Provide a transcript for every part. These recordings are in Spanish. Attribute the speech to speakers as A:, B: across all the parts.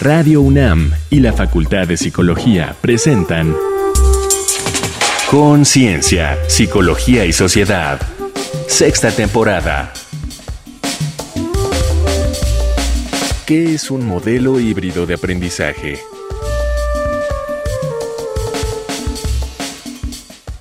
A: Radio UNAM y la Facultad de Psicología presentan Conciencia, Psicología y Sociedad. Sexta temporada. ¿Qué es un modelo híbrido de aprendizaje?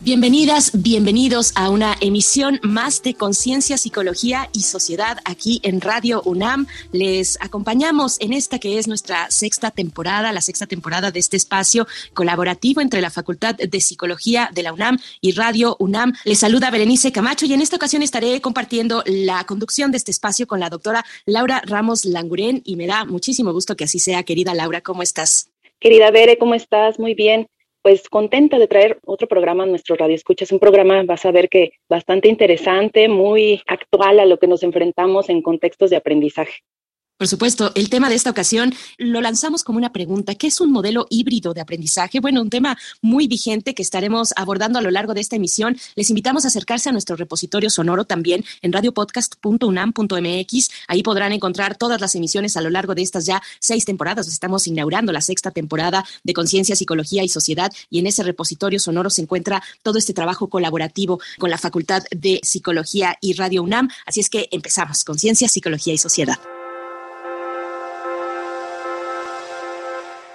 B: Bienvenidas, bienvenidos a una emisión más de Conciencia, Psicología y Sociedad aquí en Radio UNAM. Les acompañamos en esta que es nuestra sexta temporada, la sexta temporada de este espacio colaborativo entre la Facultad de Psicología de la UNAM y Radio UNAM. Les saluda Berenice Camacho y en esta ocasión estaré compartiendo la conducción de este espacio con la doctora Laura Ramos Languren y me da muchísimo gusto que así sea. Querida Laura, ¿cómo estás?
C: Querida Bere, ¿cómo estás? Muy bien pues contenta de traer otro programa a nuestro Radio Escucha. Es un programa, vas a ver que bastante interesante, muy actual a lo que nos enfrentamos en contextos de aprendizaje.
B: Por supuesto, el tema de esta ocasión lo lanzamos como una pregunta. ¿Qué es un modelo híbrido de aprendizaje? Bueno, un tema muy vigente que estaremos abordando a lo largo de esta emisión. Les invitamos a acercarse a nuestro repositorio sonoro también en radiopodcast.unam.mx. Ahí podrán encontrar todas las emisiones a lo largo de estas ya seis temporadas. Estamos inaugurando la sexta temporada de Conciencia, Psicología y Sociedad y en ese repositorio sonoro se encuentra todo este trabajo colaborativo con la Facultad de Psicología y Radio UNAM. Así es que empezamos. Conciencia, Psicología y Sociedad.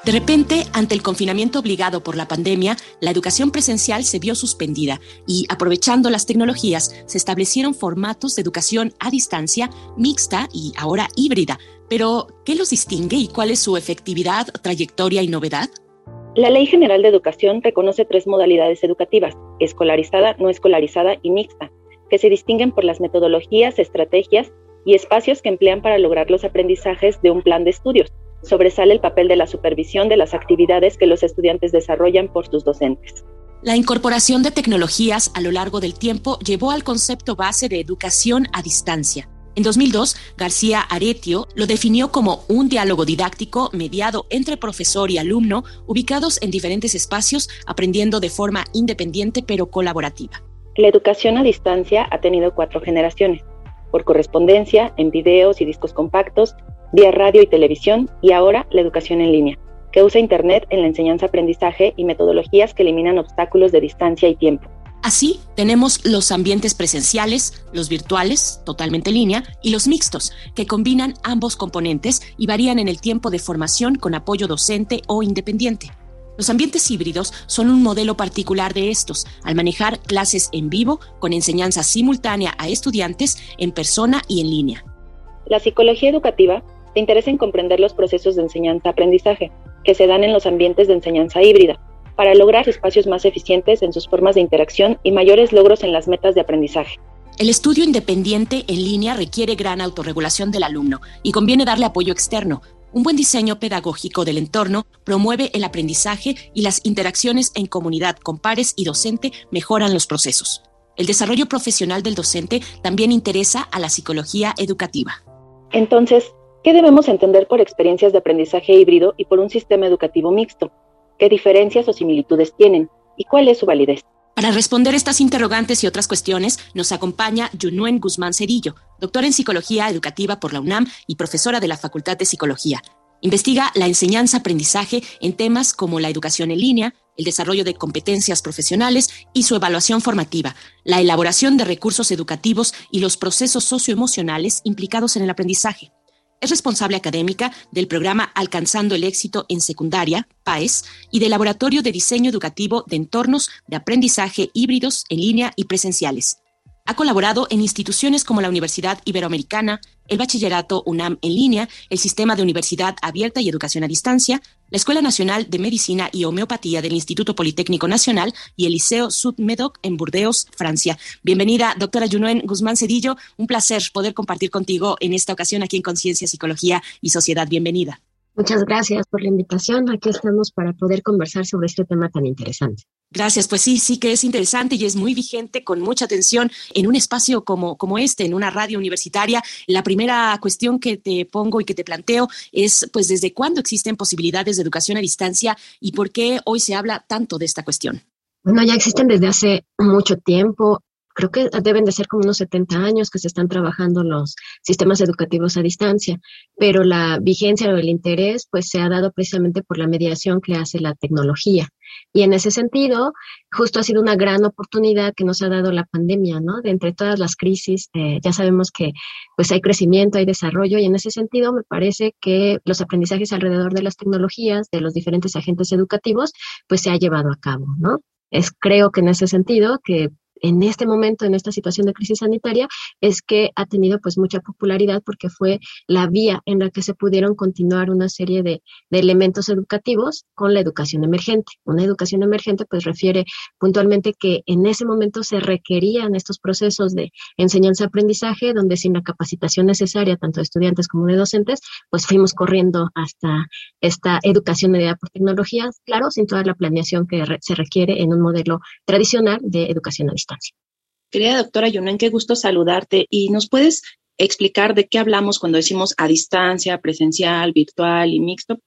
B: De repente, ante el confinamiento obligado por la pandemia, la educación presencial se vio suspendida y, aprovechando las tecnologías, se establecieron formatos de educación a distancia, mixta y ahora híbrida. Pero, ¿qué los distingue y cuál es su efectividad, trayectoria y novedad?
C: La Ley General de Educación reconoce tres modalidades educativas, escolarizada, no escolarizada y mixta, que se distinguen por las metodologías, estrategias y espacios que emplean para lograr los aprendizajes de un plan de estudios sobresale el papel de la supervisión de las actividades que los estudiantes desarrollan por sus docentes.
B: La incorporación de tecnologías a lo largo del tiempo llevó al concepto base de educación a distancia. En 2002, García Aretio lo definió como un diálogo didáctico mediado entre profesor y alumno, ubicados en diferentes espacios, aprendiendo de forma independiente pero colaborativa.
C: La educación a distancia ha tenido cuatro generaciones, por correspondencia, en videos y discos compactos, vía radio y televisión y ahora la educación en línea, que usa Internet en la enseñanza-aprendizaje y metodologías que eliminan obstáculos de distancia y tiempo.
B: Así, tenemos los ambientes presenciales, los virtuales, totalmente en línea, y los mixtos, que combinan ambos componentes y varían en el tiempo de formación con apoyo docente o independiente. Los ambientes híbridos son un modelo particular de estos, al manejar clases en vivo con enseñanza simultánea a estudiantes en persona y en línea.
C: La psicología educativa interesa en comprender los procesos de enseñanza-aprendizaje que se dan en los ambientes de enseñanza híbrida, para lograr espacios más eficientes en sus formas de interacción y mayores logros en las metas de aprendizaje.
B: El estudio independiente en línea requiere gran autorregulación del alumno y conviene darle apoyo externo. Un buen diseño pedagógico del entorno promueve el aprendizaje y las interacciones en comunidad con pares y docente mejoran los procesos. El desarrollo profesional del docente también interesa a la psicología educativa.
C: Entonces, ¿Qué debemos entender por experiencias de aprendizaje híbrido y por un sistema educativo mixto? ¿Qué diferencias o similitudes tienen? ¿Y cuál es su validez?
B: Para responder estas interrogantes y otras cuestiones, nos acompaña Yunuen Guzmán Cerillo, doctora en Psicología Educativa por la UNAM y profesora de la Facultad de Psicología. Investiga la enseñanza-aprendizaje en temas como la educación en línea, el desarrollo de competencias profesionales y su evaluación formativa, la elaboración de recursos educativos y los procesos socioemocionales implicados en el aprendizaje. Es responsable académica del programa Alcanzando el Éxito en Secundaria, PAES, y del Laboratorio de Diseño Educativo de Entornos de Aprendizaje Híbridos en línea y presenciales. Ha colaborado en instituciones como la Universidad Iberoamericana, el Bachillerato UNAM en línea, el Sistema de Universidad Abierta y Educación a Distancia, la Escuela Nacional de Medicina y Homeopatía del Instituto Politécnico Nacional y el Liceo Sud-Medoc en Burdeos, Francia. Bienvenida, doctora Junuen Guzmán Cedillo. Un placer poder compartir contigo en esta ocasión aquí en Conciencia, Psicología y Sociedad. Bienvenida.
D: Muchas gracias por la invitación. Aquí estamos para poder conversar sobre este tema tan interesante.
B: Gracias, pues sí, sí que es interesante y es muy vigente con mucha atención en un espacio como, como este, en una radio universitaria. La primera cuestión que te pongo y que te planteo es, pues, ¿desde cuándo existen posibilidades de educación a distancia y por qué hoy se habla tanto de esta cuestión?
D: Bueno, ya existen desde hace mucho tiempo. Creo que deben de ser como unos 70 años que se están trabajando los sistemas educativos a distancia, pero la vigencia o el interés pues se ha dado precisamente por la mediación que hace la tecnología. Y en ese sentido, justo ha sido una gran oportunidad que nos ha dado la pandemia, ¿no? De entre todas las crisis, eh, ya sabemos que pues hay crecimiento, hay desarrollo y en ese sentido me parece que los aprendizajes alrededor de las tecnologías, de los diferentes agentes educativos, pues se ha llevado a cabo, ¿no? Es creo que en ese sentido que en este momento, en esta situación de crisis sanitaria, es que ha tenido pues mucha popularidad porque fue la vía en la que se pudieron continuar una serie de, de elementos educativos con la educación emergente. Una educación emergente pues refiere puntualmente que en ese momento se requerían estos procesos de enseñanza-aprendizaje donde sin la capacitación necesaria tanto de estudiantes como de docentes, pues fuimos corriendo hasta esta educación mediada por tecnologías, claro, sin toda la planeación que se requiere en un modelo tradicional de educación a distancia.
B: Querida doctora Yunen, qué gusto saludarte. ¿Y nos puedes explicar de qué hablamos cuando decimos a distancia, presencial, virtual y mixto?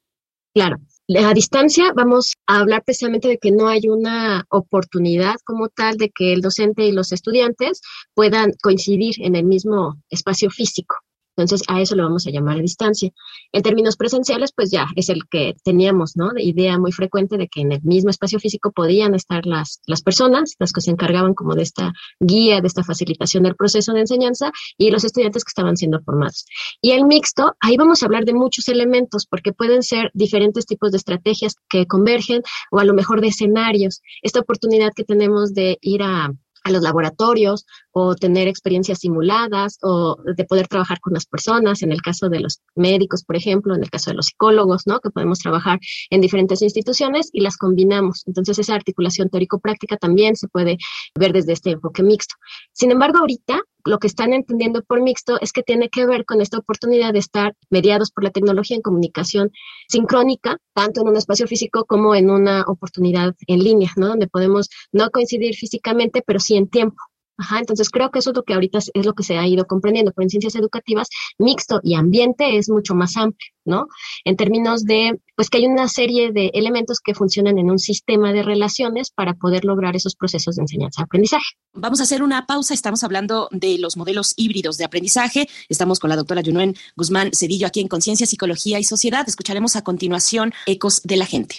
D: Claro, a distancia vamos a hablar precisamente de que no hay una oportunidad como tal de que el docente y los estudiantes puedan coincidir en el mismo espacio físico. Entonces, a eso lo vamos a llamar a distancia. En términos presenciales, pues ya es el que teníamos, ¿no? De idea muy frecuente de que en el mismo espacio físico podían estar las, las personas, las que se encargaban como de esta guía, de esta facilitación del proceso de enseñanza y los estudiantes que estaban siendo formados. Y el mixto, ahí vamos a hablar de muchos elementos porque pueden ser diferentes tipos de estrategias que convergen o a lo mejor de escenarios. Esta oportunidad que tenemos de ir a a los laboratorios o tener experiencias simuladas o de poder trabajar con las personas, en el caso de los médicos, por ejemplo, en el caso de los psicólogos, ¿no? Que podemos trabajar en diferentes instituciones y las combinamos. Entonces, esa articulación teórico-práctica también se puede ver desde este enfoque mixto. Sin embargo, ahorita lo que están entendiendo por mixto es que tiene que ver con esta oportunidad de estar mediados por la tecnología en comunicación sincrónica, tanto en un espacio físico como en una oportunidad en línea, ¿no? Donde podemos no coincidir físicamente, pero sí en tiempo. Ajá, entonces creo que eso es lo que ahorita es lo que se ha ido comprendiendo, pero en ciencias educativas mixto y ambiente es mucho más amplio, ¿no? En términos de, pues que hay una serie de elementos que funcionan en un sistema de relaciones para poder lograr esos procesos de enseñanza-aprendizaje.
B: Vamos a hacer una pausa, estamos hablando de los modelos híbridos de aprendizaje, estamos con la doctora Yunuen Guzmán Cedillo aquí en Conciencia, Psicología y Sociedad, escucharemos a continuación Ecos de la Gente.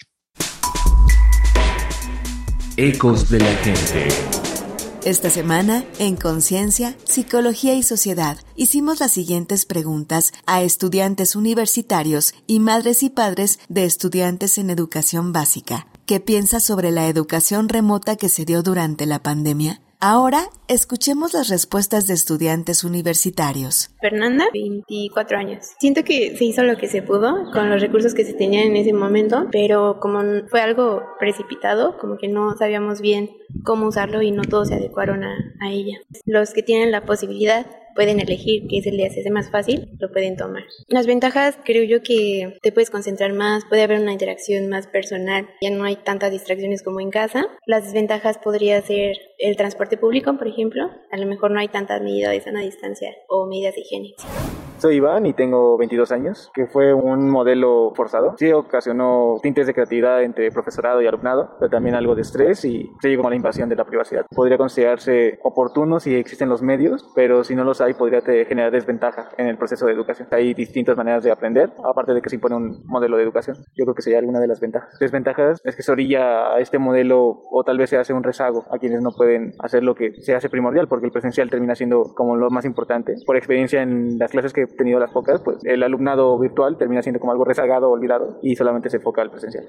A: Ecos de la Gente.
E: Esta semana, en Conciencia, Psicología y Sociedad, hicimos las siguientes preguntas a estudiantes universitarios y madres y padres de estudiantes en educación básica. ¿Qué piensas sobre la educación remota que se dio durante la pandemia? Ahora escuchemos las respuestas de estudiantes universitarios.
F: Fernanda, 24 años. Siento que se hizo lo que se pudo con los recursos que se tenían en ese momento, pero como fue algo precipitado, como que no sabíamos bien cómo usarlo y no todos se adecuaron a, ella. Los que tienen la posibilidad pueden elegir qué se les hace más fácil, lo pueden tomar. Las ventajas creo yo que te puedes concentrar más, puede haber una interacción más personal, ya no hay tantas distracciones como en casa. Las desventajas podría ser el transporte público, por ejemplo, a lo mejor no hay tantas medidas de sana distancia o medidas de higiene.
G: Soy Iván y tengo 22 años, que fue un modelo forzado. Sí ocasionó tintes de creatividad entre profesorado y alumnado, pero también algo de estrés y llegó a la invasión de la privacidad. Podría considerarse oportuno si existen los medios, pero si no los hay podría generar desventaja en el proceso de educación. Hay distintas maneras de aprender, aparte de que se impone un modelo de educación. Yo creo que sería alguna de las ventajas. Desventajas es que se orilla a este modelo o tal vez se hace un rezago a quienes no pueden hacer lo que se hace primordial, porque el presencial termina siendo como lo más importante. Por experiencia en las clases que tenido las pocas, pues el alumnado virtual termina siendo como algo rezagado, olvidado y solamente se enfoca al presencial.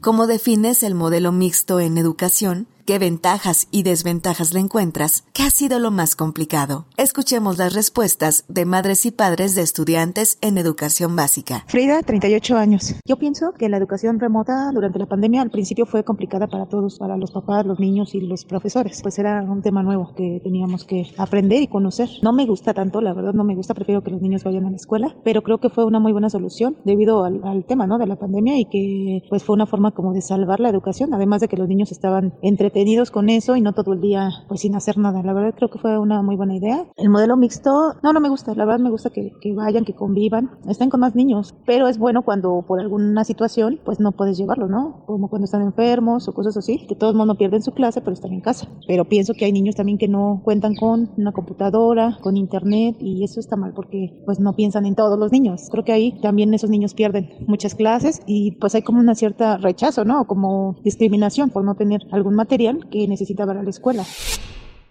E: ¿Cómo defines el modelo mixto en educación? ¿Qué ventajas y desventajas le encuentras? ¿Qué ha sido lo más complicado? Escuchemos las respuestas de madres y padres de estudiantes en educación básica.
H: Frida, 38 años. Yo pienso que la educación remota durante la pandemia al principio fue complicada para todos, para los papás, los niños y los profesores. Pues era un tema nuevo que teníamos que aprender y conocer. No me gusta tanto, la verdad no me gusta, prefiero que los niños vayan a la escuela, pero creo que fue una muy buena solución debido al, al tema ¿no? de la pandemia y que pues fue una forma como de salvar la educación, además de que los niños estaban entre entretenidos con eso y no todo el día pues sin hacer nada. La verdad creo que fue una muy buena idea. El modelo mixto, no, no me gusta, la verdad me gusta que, que vayan, que convivan, estén con más niños, pero es bueno cuando por alguna situación pues no puedes llevarlo, ¿no? Como cuando están enfermos o cosas así, que todo el mundo pierde en su clase pero están en casa. Pero pienso que hay niños también que no cuentan con una computadora, con internet y eso está mal porque pues no piensan en todos los niños. Creo que ahí también esos niños pierden muchas clases y pues hay como una cierta rechazo, ¿no? Como discriminación por no tener algún material que necesita para la escuela.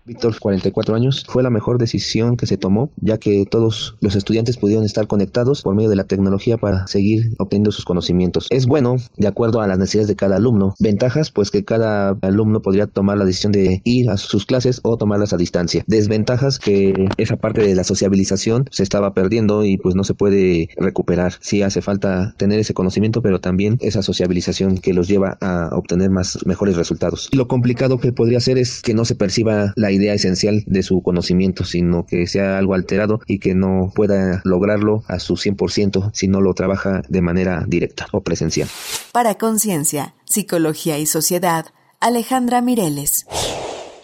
I: Víctor, 44 años, fue la mejor decisión que se tomó, ya que todos los estudiantes pudieron estar conectados por medio de la tecnología para seguir obteniendo sus conocimientos. Es bueno, de acuerdo a las necesidades de cada alumno. Ventajas, pues que cada alumno podría tomar la decisión de ir a sus clases o tomarlas a distancia. Desventajas, que esa parte de la sociabilización se estaba perdiendo y pues no se puede recuperar. Sí hace falta tener ese conocimiento, pero también esa sociabilización que los lleva a obtener más mejores resultados. Lo complicado que podría ser es que no se perciba la idea esencial de su conocimiento, sino que sea algo alterado y que no pueda lograrlo a su 100% si no lo trabaja de manera directa o presencial.
E: Para Conciencia, Psicología y Sociedad, Alejandra Mireles.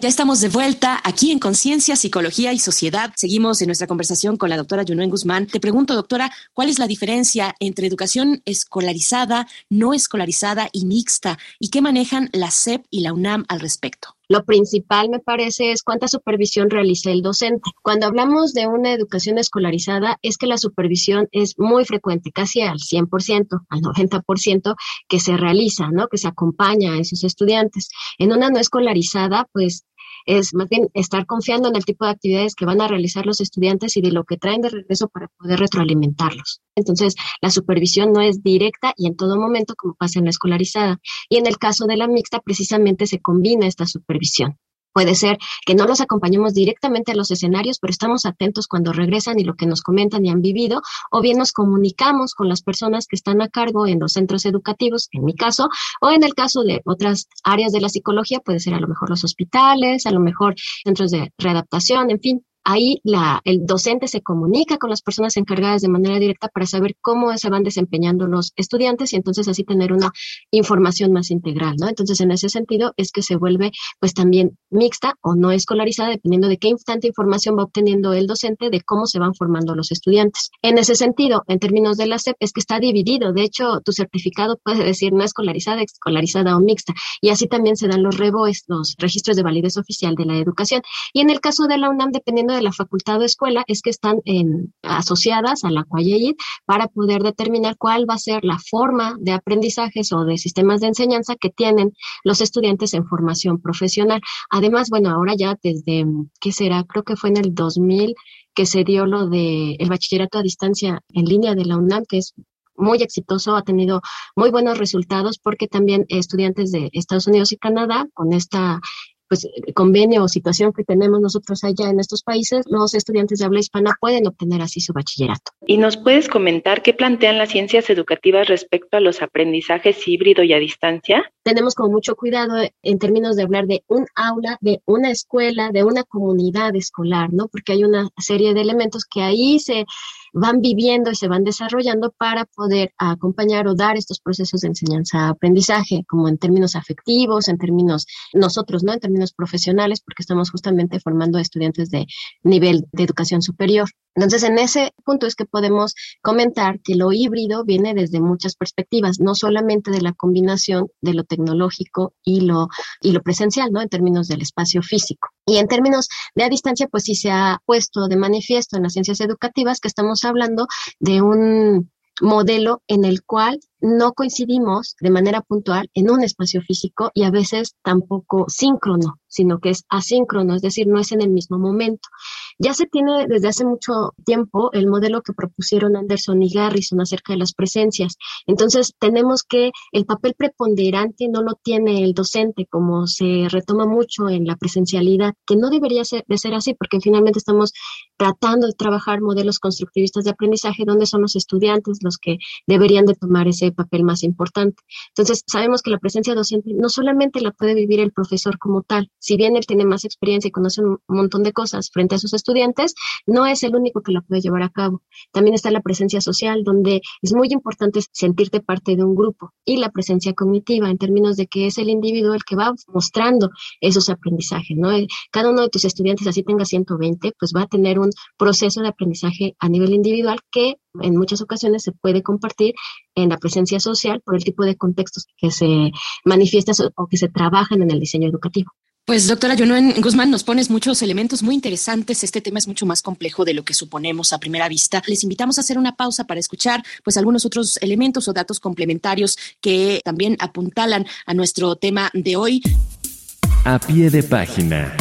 B: Ya estamos de vuelta aquí en Conciencia, Psicología y Sociedad. Seguimos en nuestra conversación con la doctora Junuen Guzmán. Te pregunto, doctora, ¿cuál es la diferencia entre educación escolarizada, no escolarizada y mixta? ¿Y qué manejan la SEP y la UNAM al respecto?
D: Lo principal, me parece, es cuánta supervisión realiza el docente. Cuando hablamos de una educación escolarizada, es que la supervisión es muy frecuente, casi al 100%, al 90% que se realiza, ¿no? Que se acompaña a esos estudiantes. En una no escolarizada, pues es más bien estar confiando en el tipo de actividades que van a realizar los estudiantes y de lo que traen de regreso para poder retroalimentarlos. Entonces, la supervisión no es directa y en todo momento como pasa en la escolarizada. Y en el caso de la mixta, precisamente se combina esta supervisión. Puede ser que no los acompañemos directamente a los escenarios, pero estamos atentos cuando regresan y lo que nos comentan y han vivido, o bien nos comunicamos con las personas que están a cargo en los centros educativos, en mi caso, o en el caso de otras áreas de la psicología, puede ser a lo mejor los hospitales, a lo mejor centros de readaptación, en fin, ahí la, el docente se comunica con las personas encargadas de manera directa para saber cómo se van desempeñando los estudiantes y entonces así tener una información más integral, ¿no? Entonces, en ese sentido es que se vuelve pues también mixta o no escolarizada, dependiendo de qué tanta información va obteniendo el docente de cómo se van formando los estudiantes. En ese sentido, en términos de la SEP, es que está dividido. De hecho, tu certificado puede decir no escolarizada, escolarizada o mixta. Y así también se dan los REBOES, los registros de validez oficial de la educación. Y en el caso de la UNAM, dependiendo de la facultad o escuela es que están en, asociadas a la CUAYEID para poder determinar cuál va a ser la forma de aprendizajes o de sistemas de enseñanza que tienen los estudiantes en formación profesional. Además, bueno, ahora ya desde, ¿qué será? Creo que fue en el 2000 que se dio lo de el bachillerato a distancia en línea de la UNAM, que es muy exitoso, ha tenido muy buenos resultados porque también estudiantes de Estados Unidos y Canadá con esta pues, convenio o situación que tenemos nosotros allá en estos países, los estudiantes de habla hispana pueden obtener así su bachillerato.
C: ¿Y nos puedes comentar qué plantean las ciencias educativas respecto a los aprendizajes híbrido y a distancia?
D: Tenemos como mucho cuidado en términos de hablar de un aula, de una escuela, de una comunidad escolar, ¿no? Porque hay una serie de elementos que ahí se van viviendo y se van desarrollando para poder acompañar o dar estos procesos de enseñanza-aprendizaje, como en términos afectivos, en términos nosotros, ¿no? En términos profesionales, porque estamos justamente formando estudiantes de nivel de educación superior. Entonces, en ese punto es que podemos comentar que lo híbrido viene desde muchas perspectivas, no solamente de la combinación de lo tecnológico y lo, y lo presencial, ¿no? En términos del espacio físico. Y en términos de a distancia, pues sí se ha puesto de manifiesto en las ciencias educativas que estamos hablando de un modelo en el cual no coincidimos de manera puntual en un espacio físico y a veces tampoco síncrono, sino que es asíncrono, es decir, no es en el mismo momento. Ya se tiene desde hace mucho tiempo el modelo que propusieron Anderson y Garrison acerca de las presencias. Entonces, tenemos que el papel preponderante no lo tiene el docente, como se retoma mucho en la presencialidad, que no debería ser, de ser así, porque finalmente estamos tratando de trabajar modelos constructivistas de aprendizaje donde son los estudiantes los que deberían de tomar ese papel más importante. Entonces, sabemos que la presencia docente no solamente la puede vivir el profesor como tal, si bien él tiene más experiencia y conoce un montón de cosas frente a sus estudiantes, no es el único que la puede llevar a cabo. También está la presencia social, donde es muy importante sentirte parte de un grupo, y la presencia cognitiva, en términos de que es el individuo el que va mostrando esos aprendizajes, ¿no? Cada uno de tus estudiantes, así tenga 120, pues va a tener un proceso de aprendizaje a nivel individual que en muchas ocasiones se puede compartir en la presencia social por el tipo de contextos que se manifiestan o que se trabajan en el diseño educativo.
B: Pues doctora Junuen Guzmán, nos pones muchos elementos muy interesantes. Este tema es mucho más complejo de lo que suponemos a primera vista. Les invitamos a hacer una pausa para escuchar pues algunos otros elementos o datos complementarios que también apuntalan a nuestro tema de hoy.
A: A pie de página.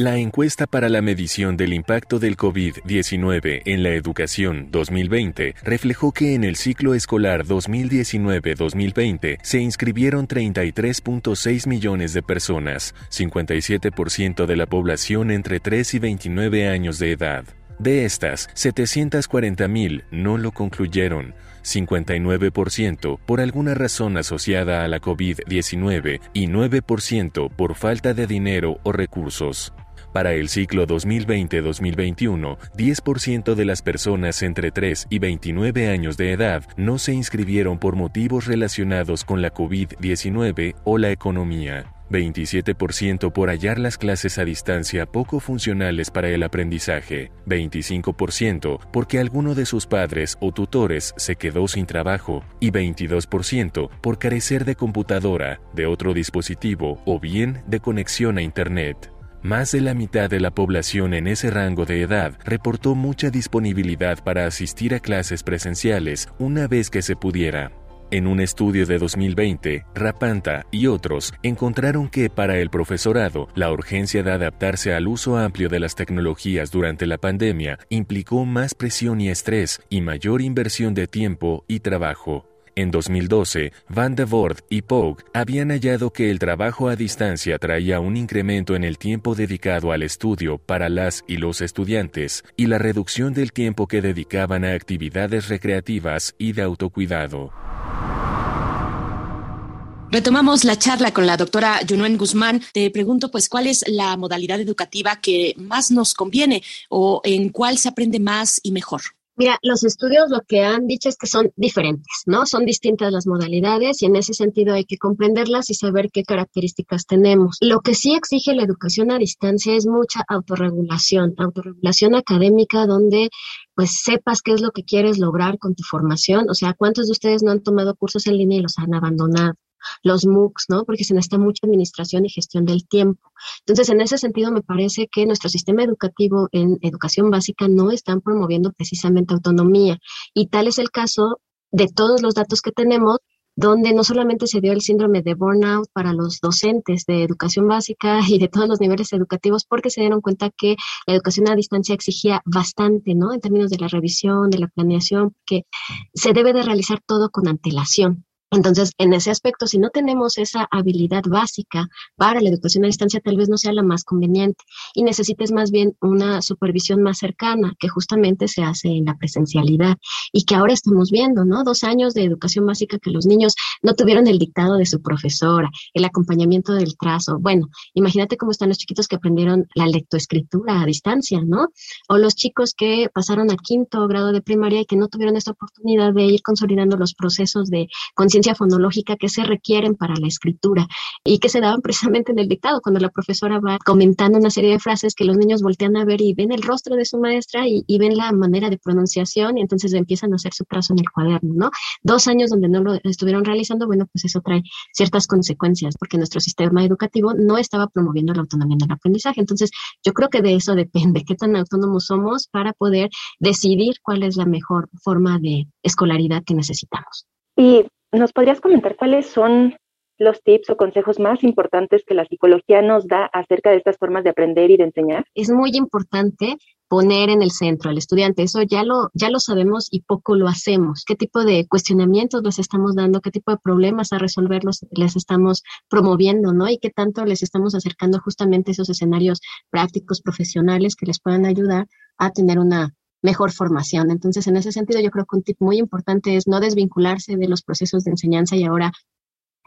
A: La encuesta para la medición del impacto del COVID-19 en la educación 2020 reflejó que en el ciclo escolar 2019-2020 se inscribieron 33.6 millones de personas, 57% de la población entre 3 y 29 años de edad. De estas, 740.000 no lo concluyeron, 59% por alguna razón asociada a la COVID-19 y 9% por falta de dinero o recursos. Para el ciclo 2020-2021, 10% de las personas entre 3 y 29 años de edad no se inscribieron por motivos relacionados con la COVID-19 o la economía. 27% por hallar las clases a distancia poco funcionales para el aprendizaje, 25% porque alguno de sus padres o tutores se quedó sin trabajo y 22% por carecer de computadora, de otro dispositivo o bien de conexión a Internet. Más de la mitad de la población en ese rango de edad reportó mucha disponibilidad para asistir a clases presenciales una vez que se pudiera. En un estudio de 2020, Rapanta y otros encontraron que para el profesorado, la urgencia de adaptarse al uso amplio de las tecnologías durante la pandemia implicó más presión y estrés y mayor inversión de tiempo y trabajo. En 2012, Van de Voort y Pogue habían hallado que el trabajo a distancia traía un incremento en el tiempo dedicado al estudio para las y los estudiantes y la reducción del tiempo que dedicaban a actividades recreativas y de autocuidado.
B: Retomamos la charla con la doctora Junuen Guzmán. Te pregunto, pues, ¿cuál es la modalidad educativa que más nos conviene o en cuál se aprende más y mejor?
D: Mira, los estudios lo que han dicho es que son diferentes, ¿no? Son distintas las modalidades y en ese sentido hay que comprenderlas y saber qué características tenemos. Lo que sí exige la educación a distancia es mucha autorregulación, autorregulación académica donde pues sepas qué es lo que quieres lograr con tu formación. O sea, ¿cuántos de ustedes no han tomado cursos en línea y los han abandonado? Los MOOCs, ¿no? Porque se necesita mucha administración y gestión del tiempo. Entonces, en ese sentido, me parece que nuestro sistema educativo en educación básica no están promoviendo precisamente autonomía. Y tal es el caso de todos los datos que tenemos donde no solamente se dio el síndrome de burnout para los docentes de educación básica y de todos los niveles educativos, porque se dieron cuenta que la educación a distancia exigía bastante, ¿no? En términos de la revisión, de la planeación, que se debe de realizar todo con antelación. Entonces, en ese aspecto, si no tenemos esa habilidad básica para la educación a distancia, tal vez no sea la más conveniente y necesites más bien una supervisión más cercana, que justamente se hace en la presencialidad y que ahora estamos viendo, ¿no? Dos años de educación básica que los niños no tuvieron el dictado de su profesora, el acompañamiento del trazo. Bueno, imagínate cómo están los chiquitos que aprendieron la lectoescritura a distancia, ¿no? O los chicos que pasaron a quinto grado de primaria y que no tuvieron esta oportunidad de ir consolidando los procesos de conciencia fonológica que se requieren para la escritura y que se daban precisamente en el dictado, cuando la profesora va comentando una serie de frases que los niños voltean a ver y ven el rostro de su maestra y, ven la manera de pronunciación y entonces empiezan a hacer su trazo en el cuaderno, ¿no? Dos años donde no lo estuvieron realizando, bueno, pues eso trae ciertas consecuencias porque nuestro sistema educativo no estaba promoviendo la autonomía en el aprendizaje. Entonces, yo creo que de eso depende, qué tan autónomos somos para poder decidir cuál es la mejor forma de escolaridad que necesitamos.
C: Y ¿Nos podrías comentar cuáles son los tips o consejos más importantes que la psicología nos da acerca de estas formas de aprender y de enseñar?
D: Es muy importante poner en el centro al estudiante. Eso ya lo, ya lo sabemos y poco lo hacemos. ¿Qué tipo de cuestionamientos les estamos dando? ¿Qué tipo de problemas a resolverlos les estamos promoviendo? ¿no? Y qué tanto les estamos acercando justamente esos escenarios prácticos, profesionales que les puedan ayudar a tener una mejor formación. Entonces, en ese sentido, yo creo que un tip muy importante es no desvincularse de los procesos de enseñanza y ahora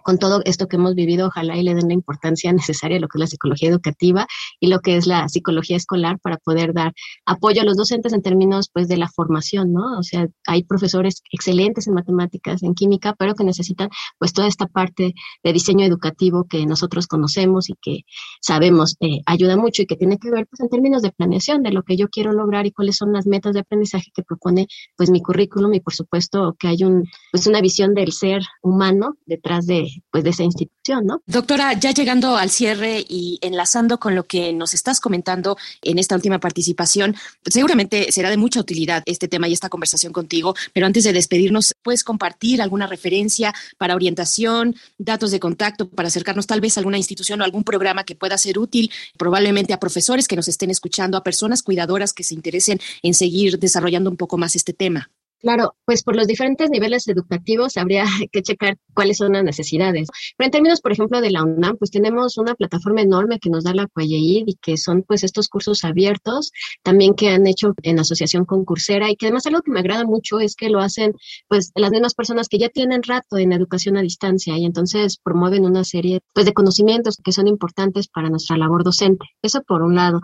D: con todo esto que hemos vivido, ojalá y le den la importancia necesaria a lo que es la psicología educativa y lo que es la psicología escolar para poder dar apoyo a los docentes en términos pues de la formación, ¿no? O sea, hay profesores excelentes en matemáticas, en química, pero que necesitan pues toda esta parte de diseño educativo que nosotros conocemos y que sabemos eh, ayuda mucho y que tiene que ver pues en términos de planeación de lo que yo quiero lograr y cuáles son las metas de aprendizaje que propone pues mi currículum y por supuesto que hay un pues una visión del ser humano detrás de pues de esa institución, ¿no?
B: Doctora, ya llegando al cierre y enlazando con lo que nos estás comentando en esta última participación, seguramente será de mucha utilidad este tema y esta conversación contigo, pero antes de despedirnos, ¿puedes compartir alguna referencia para orientación, datos de contacto para acercarnos tal vez a alguna institución o algún programa que pueda ser útil probablemente a profesores que nos estén escuchando, a personas cuidadoras que se interesen en seguir desarrollando un poco más este tema?
D: Claro, pues por los diferentes niveles educativos habría que checar cuáles son las necesidades. Pero en términos, por ejemplo, de la UNAM, pues tenemos una plataforma enorme que nos da la CUAYEID y que son pues estos cursos abiertos, también que han hecho en asociación con Coursera y que además algo que me agrada mucho es que lo hacen pues las mismas personas que ya tienen rato en educación a distancia y entonces promueven una serie pues de conocimientos que son importantes para nuestra labor docente. Eso por un lado.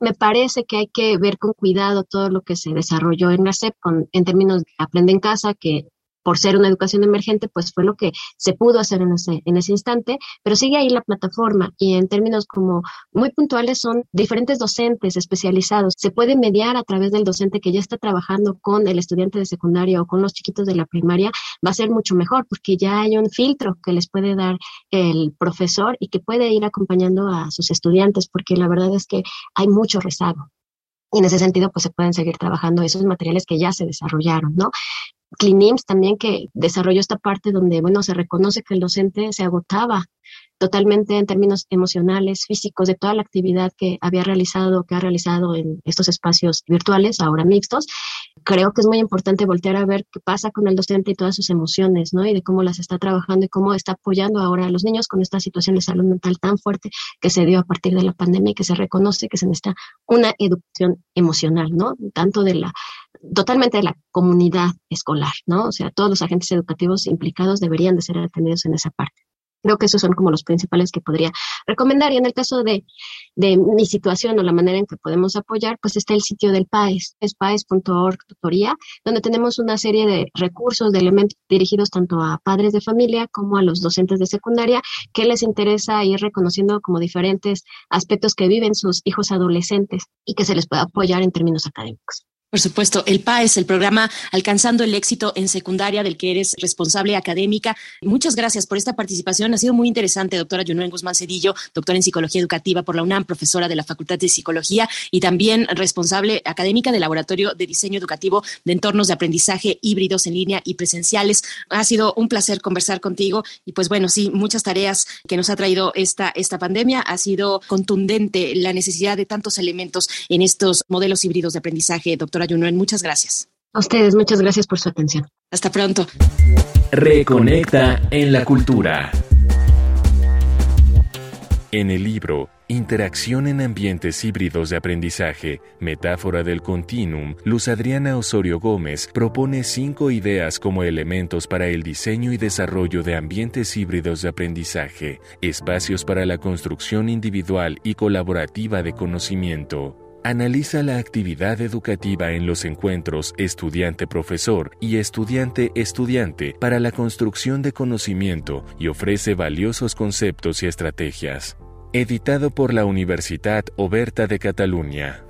D: Me parece que hay que ver con cuidado todo lo que se desarrolló en la SEP con, en términos aprende en casa, que por ser una educación emergente, pues fue lo que se pudo hacer en ese, en ese instante, pero sigue ahí la plataforma y en términos como muy puntuales son diferentes docentes especializados. Se puede mediar a través del docente que ya está trabajando con el estudiante de secundaria o con los chiquitos de la primaria, va a ser mucho mejor porque ya hay un filtro que les puede dar el profesor y que puede ir acompañando a sus estudiantes, porque la verdad es que hay mucho rezago. Y en ese sentido, pues se pueden seguir trabajando esos materiales que ya se desarrollaron, ¿no? Clinims también que desarrolló esta parte donde, bueno, se reconoce que el docente se agotaba totalmente en términos emocionales, físicos, de toda la actividad que había realizado, que ha realizado en estos espacios virtuales, ahora mixtos. Creo que es muy importante voltear a ver qué pasa con el docente y todas sus emociones, ¿no? Y de cómo las está trabajando y cómo está apoyando ahora a los niños con esta situación de salud mental tan fuerte que se dio a partir de la pandemia y que se reconoce que se necesita una educación emocional, ¿no? Tanto de la totalmente de la comunidad escolar, ¿no? O sea, todos los agentes educativos implicados deberían de ser atendidos en esa parte. Creo que esos son como los principales que podría recomendar. Y en el caso de, de mi situación o la manera en que podemos apoyar, pues está el sitio del PAES, es paes.org tutoría, donde tenemos una serie de recursos, de elementos dirigidos tanto a padres de familia como a los docentes de secundaria, que les interesa ir reconociendo como diferentes aspectos que viven sus hijos adolescentes y que se les pueda apoyar en términos académicos.
B: Por supuesto, el PAES, el programa Alcanzando el Éxito en Secundaria, del que eres responsable académica. Muchas gracias por esta participación. Ha sido muy interesante, doctora Yunuen Guzmán Cedillo, doctora en Psicología Educativa por la UNAM, profesora de la Facultad de Psicología y también responsable académica del Laboratorio de Diseño Educativo de Entornos de Aprendizaje Híbridos en línea y presenciales. Ha sido un placer conversar contigo y pues bueno, sí, muchas tareas que nos ha traído esta, esta pandemia. Ha sido contundente la necesidad de tantos elementos en estos modelos híbridos de aprendizaje, doctora muchas gracias.
D: A ustedes, muchas gracias por su atención.
B: Hasta pronto.
A: Reconecta en la cultura. En el libro Interacción en ambientes híbridos de aprendizaje, metáfora del continuum, Luz Adriana Osorio Gómez propone cinco ideas como elementos para el diseño y desarrollo de ambientes híbridos de aprendizaje, espacios para la construcción individual y colaborativa de conocimiento. Analiza la actividad educativa en los encuentros estudiante-profesor y estudiante-estudiante para la construcción de conocimiento y ofrece valiosos conceptos y estrategias. Editado por la Universidad Oberta de Cataluña.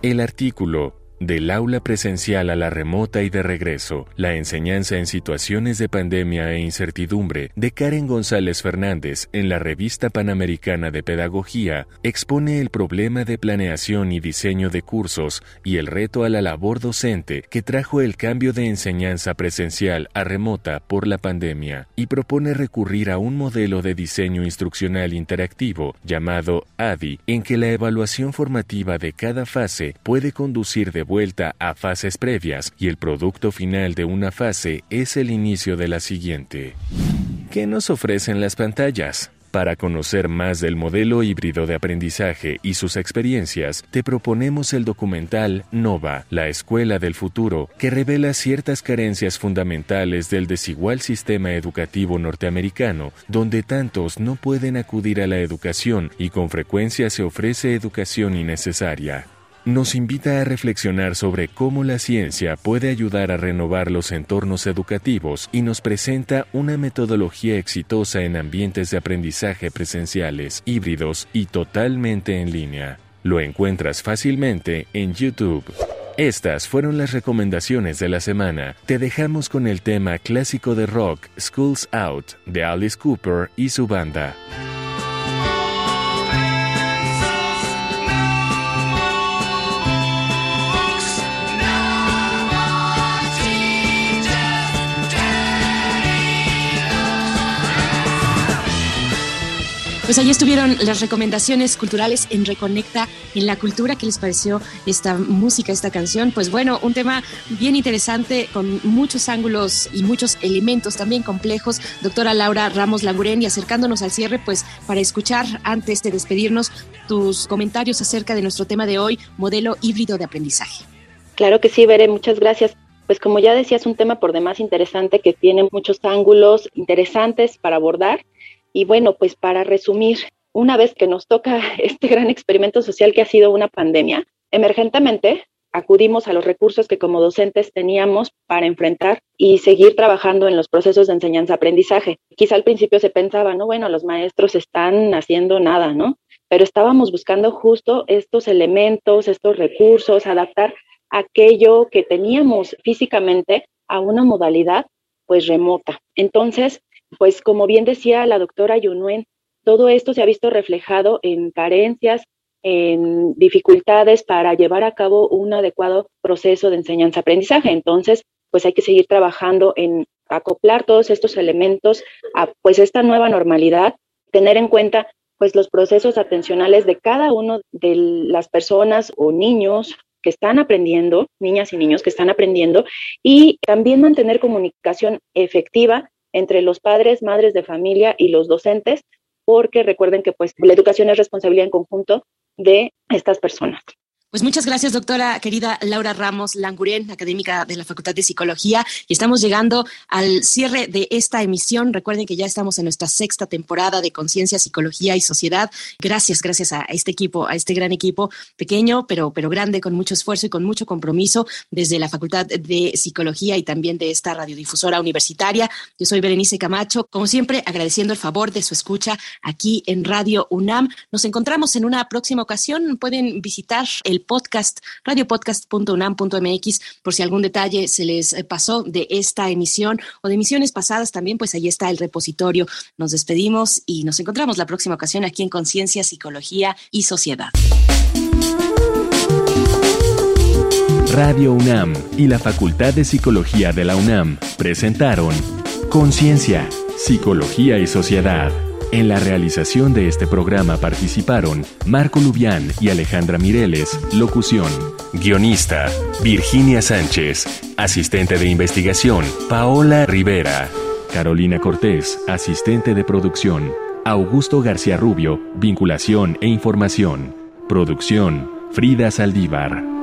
A: El artículo del aula presencial a la remota y de regreso, la enseñanza en situaciones de pandemia e incertidumbre de Karen González Fernández en la revista Panamericana de Pedagogía expone el problema de planeación y diseño de cursos y el reto a la labor docente que trajo el cambio de enseñanza presencial a remota por la pandemia y propone recurrir a un modelo de diseño instruccional interactivo llamado ADI en que la evaluación formativa de cada fase puede conducir de vuelta a fases previas y el producto final de una fase es el inicio de la siguiente. ¿Qué nos ofrecen las pantallas? Para conocer más del modelo híbrido de aprendizaje y sus experiencias, te proponemos el documental Nova, la Escuela del Futuro, que revela ciertas carencias fundamentales del desigual sistema educativo norteamericano, donde tantos no pueden acudir a la educación y con frecuencia se ofrece educación innecesaria nos invita a reflexionar sobre cómo la ciencia puede ayudar a renovar los entornos educativos y nos presenta una metodología exitosa en ambientes de aprendizaje presenciales, híbridos y totalmente en línea. Lo encuentras fácilmente en YouTube. Estas fueron las recomendaciones de la semana. Te dejamos con el tema clásico de rock Schools Out de Alice Cooper y su banda.
B: Pues ahí estuvieron las recomendaciones culturales en Reconecta en la cultura. ¿Qué les pareció esta música, esta canción? Pues bueno, un tema bien interesante con muchos ángulos y muchos elementos también complejos. Doctora Laura Ramos Languren y acercándonos al cierre, pues para escuchar antes de despedirnos tus comentarios acerca de nuestro tema de hoy, modelo híbrido de aprendizaje.
C: Claro que sí, Veré, muchas gracias. Pues como ya decía, es un tema por demás interesante que tiene muchos ángulos interesantes para abordar y bueno, pues para resumir, una vez que nos toca este gran experimento social que ha sido una pandemia, emergentemente acudimos a los recursos que como docentes teníamos para enfrentar y seguir trabajando en los procesos de enseñanza-aprendizaje. Quizá al principio se pensaba, no, bueno, los maestros están haciendo nada, ¿no? Pero estábamos buscando justo estos elementos, estos recursos, adaptar aquello que teníamos físicamente a una modalidad pues remota. Entonces, pues como bien decía la doctora Yunuen, todo esto se ha visto reflejado en carencias, en dificultades para llevar a cabo un adecuado proceso de enseñanza-aprendizaje. Entonces, pues hay que seguir trabajando en acoplar todos estos elementos a pues esta nueva normalidad, tener en cuenta pues los procesos atencionales de cada uno de las personas o niños que están aprendiendo, niñas y niños que están aprendiendo, y también mantener comunicación efectiva entre los padres, madres de familia y los docentes, porque recuerden que pues la educación es responsabilidad en conjunto de estas personas.
B: Pues muchas gracias, doctora querida Laura Ramos Languren, académica de la Facultad de Psicología. Y estamos llegando al cierre de esta emisión. Recuerden que ya estamos en nuestra sexta temporada de Conciencia, Psicología y Sociedad. Gracias, gracias a este equipo, a este gran equipo, pequeño, pero, pero grande, con mucho esfuerzo y con mucho compromiso desde la Facultad de Psicología y también de esta radiodifusora universitaria. Yo soy Berenice Camacho, como siempre, agradeciendo el favor de su escucha aquí en Radio UNAM. Nos encontramos en una próxima ocasión. Pueden visitar el podcast, radiopodcast.unam.mx, por si algún detalle se les eh, pasó de esta emisión o de emisiones pasadas también, pues ahí está el repositorio. Nos despedimos y nos encontramos la próxima ocasión aquí en Conciencia, Psicología y Sociedad.
A: Radio UNAM y la Facultad de Psicología de la UNAM presentaron Conciencia, Psicología y Sociedad en la realización de este programa participaron Marco Lubián y Alejandra Mireles, locución. Guionista, Virginia Sánchez. Asistente de investigación, Paola Rivera. Carolina Cortés, asistente de producción. Augusto García Rubio, vinculación e información. Producción, Frida Saldívar.